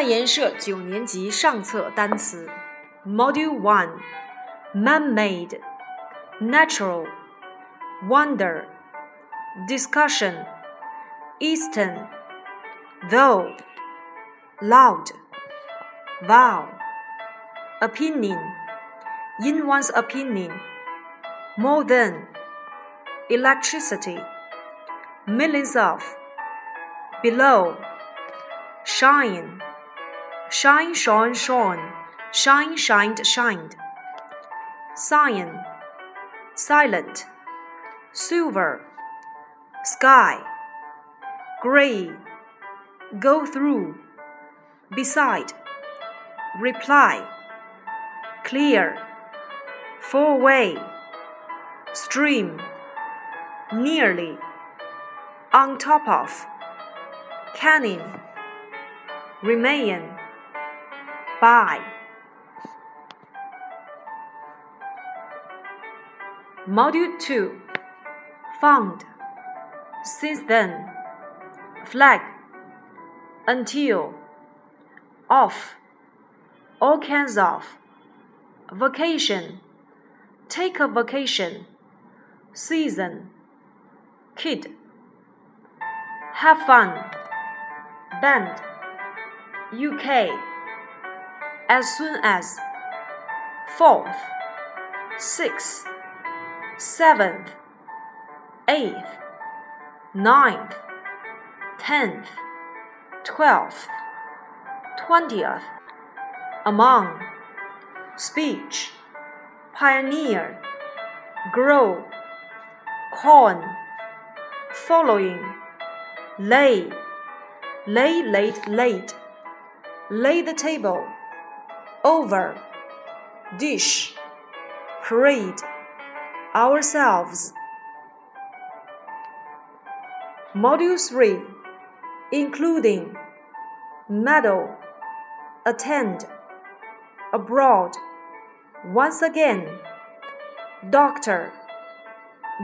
在研社九年级上册单词，Module One, Man-made, Natural, Wonder, Discussion, Eastern, Though, Loud, Vow, Opinion, in one's opinion, more than, Electricity, millions of, below, shine, shine, shone, shone, shine, shined, shined, cyan, silent, silver, sky, gray, go through, beside, reply, clear, far away, stream, nearly, on top of, canning, remain, by. Module 2 Found. Since then. Flag. Until. Off. All kinds of. Vacation. Take a vacation. Season. Kid. Have fun. Band. UK as soon as fourth, sixth, seventh, eighth, ninth, tenth, twelfth, twentieth, among, speech, pioneer, grow, corn, following, lay, lay late late lay the table, over, dish, parade, ourselves. Module 3 including medal, attend, abroad, once again, doctor,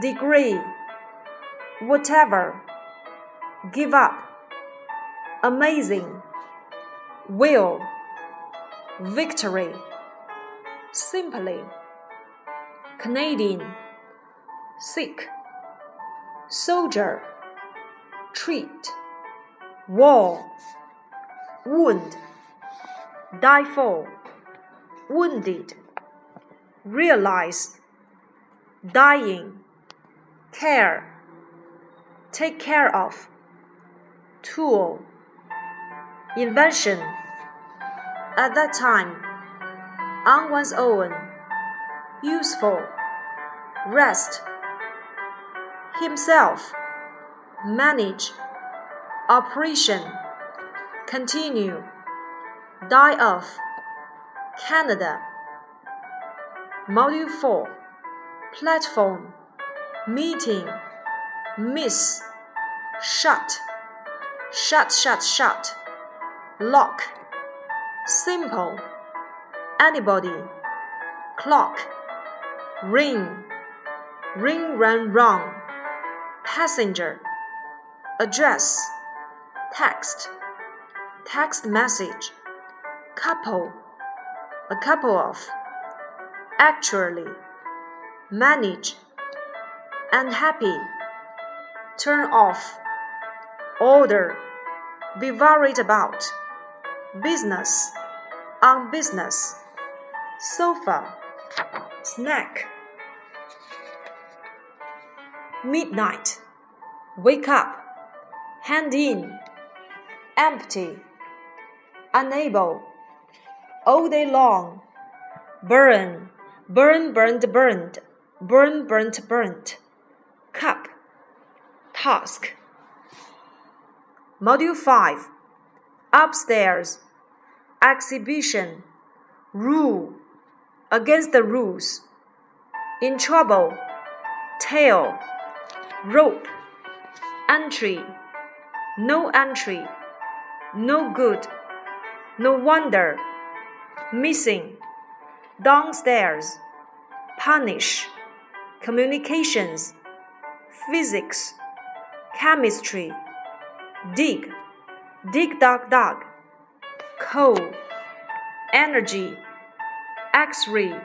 degree, whatever, give up, amazing. Will, victory, simply, Canadian, sick, soldier, treat, war, wound, die for, wounded, realize, dying, care, take care of, tool. Invention at that time on one's own useful rest himself manage operation continue die off canada. Module 4 platform meeting miss shut shut shut shut lock, simple, anybody, clock, ring, ring, run, wrong, passenger, address, text, text message, couple, a couple of, actually, manage, unhappy, turn off, order, be worried about. Business, on business, sofa, snack, midnight, wake up, hand in, empty, unable, all day long, burn, burn, burned, burned, burn, burnt, burnt, cup, task. Module 5 upstairs, exhibition, rule, against the rules, in trouble, tail, rope, entry, no entry, no good, no wonder, missing, downstairs, punish, communications, physics, chemistry, dig dig dog dog coal, energy, x ray,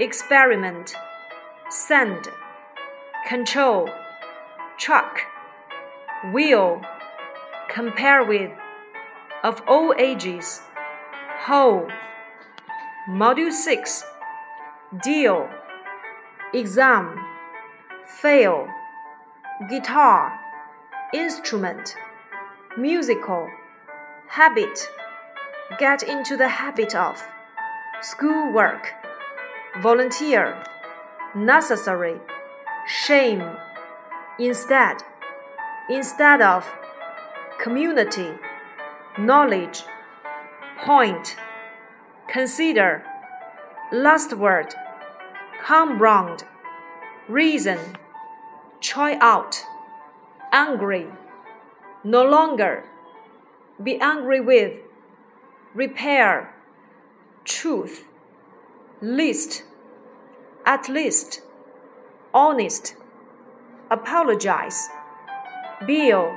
experiment, sand, control, truck, wheel, compare with, of all ages, whole. Module 6 Deal, exam, fail, guitar, instrument, musical, habit, get into the habit of, schoolwork, volunteer, necessary, shame, instead, instead of, community, knowledge, point, consider, last word, come round, reason, try out, angry, no longer, be angry with, repair, truth, list, at least, honest, apologize, bill,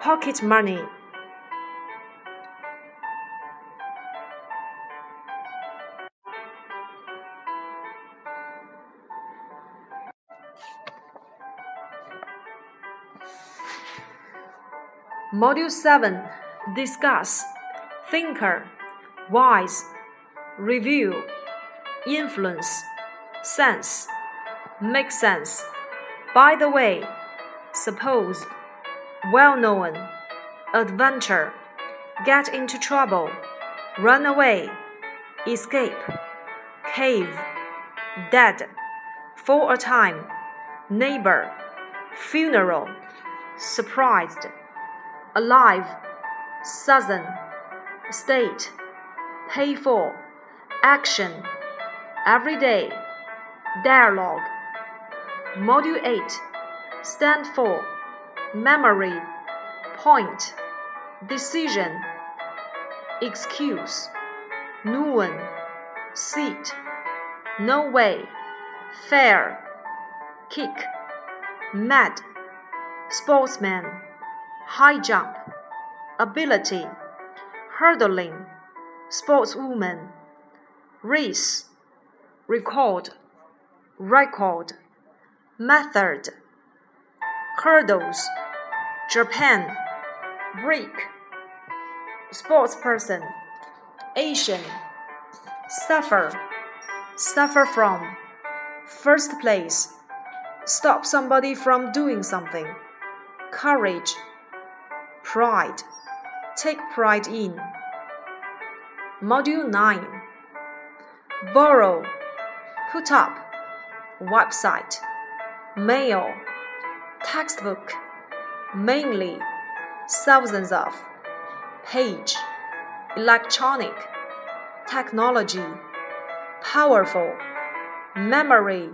pocket money. Module 7 Discuss, Thinker, Wise, Review, Influence, Sense, Make sense. By the way, suppose, well known, adventure, get into trouble, run away, escape, cave, dead, for a time, neighbor, funeral, surprised alive, southern, state, pay for, action, everyday, dialogue. Module 8 stand for, memory, point, decision, excuse, noon, seat, no way, fair, kick, mad, sportsman. High jump, ability, hurdling, sportswoman, race, record, record, method, hurdles, Japan, break, sportsperson, Asian, suffer, suffer from, first place, stop somebody from doing something, courage pride, take pride in. Module 9 Borrow, put up, website, mail, textbook, mainly, thousands of, page, electronic, technology, powerful, memory,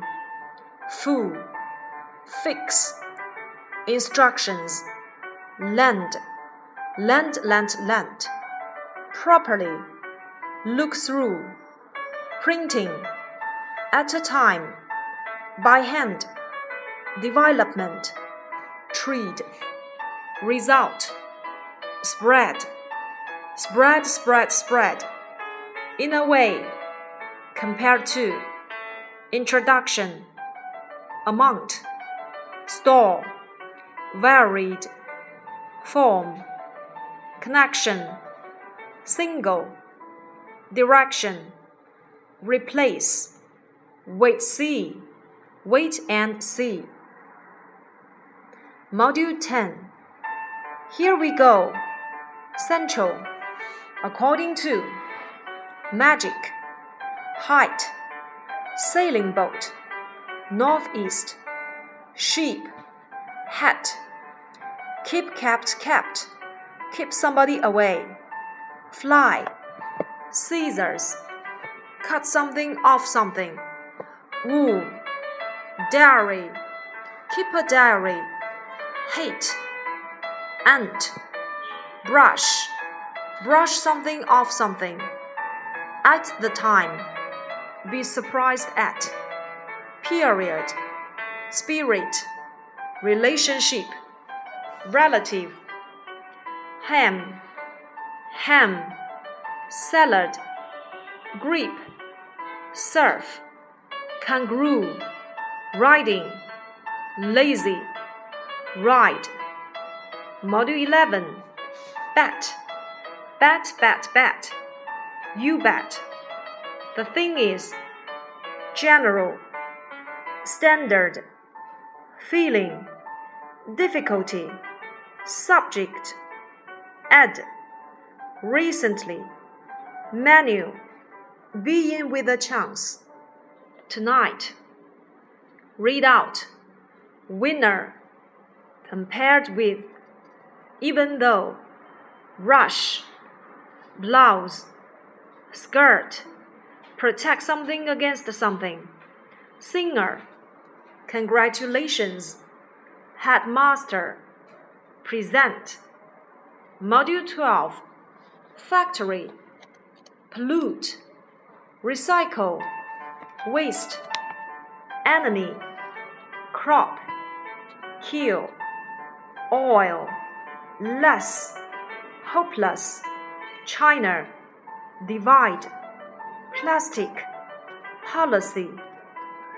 full, fix, instructions. Lend, lend, lend, lend, properly, look through, printing, at a time, by hand, development, trade, result, spread, spread, spread, spread, in a way, compared to, introduction, amount, store, varied. Form, connection, single, direction, replace, wait see, wait and see. Module 10 Here we go. Central, according to, magic, height, sailing boat, northeast, sheep, hat. Keep kept kept, keep somebody away, fly, scissors, cut something off something, wool, diary, keep a diary, hate, ant, brush, brush something off something, at the time, be surprised at, period, spirit, relationship. Relative ham ham salad, grip, surf, kangaroo, riding, lazy, ride. Module 11 Bat, bat, bat, bat. You bat. The thing is general, standard, feeling, difficulty, subject, add, recently, menu, be in with a chance, tonight, read out, winner, compared with, even though, rush, blouse, skirt protect something against something. Singer, congratulations. Headmaster, present. Module 12, factory, pollute, recycle, waste, enemy, crop, kill, oil, less, hopeless, China, divide plastic, policy,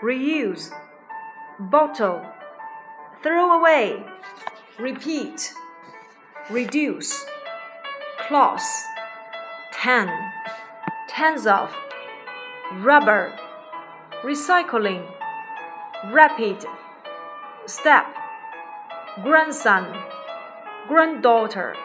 reuse, bottle, throw away, repeat, reduce, cloth, tan, tens of, rubber, recycling, rapid, step, grandson, granddaughter.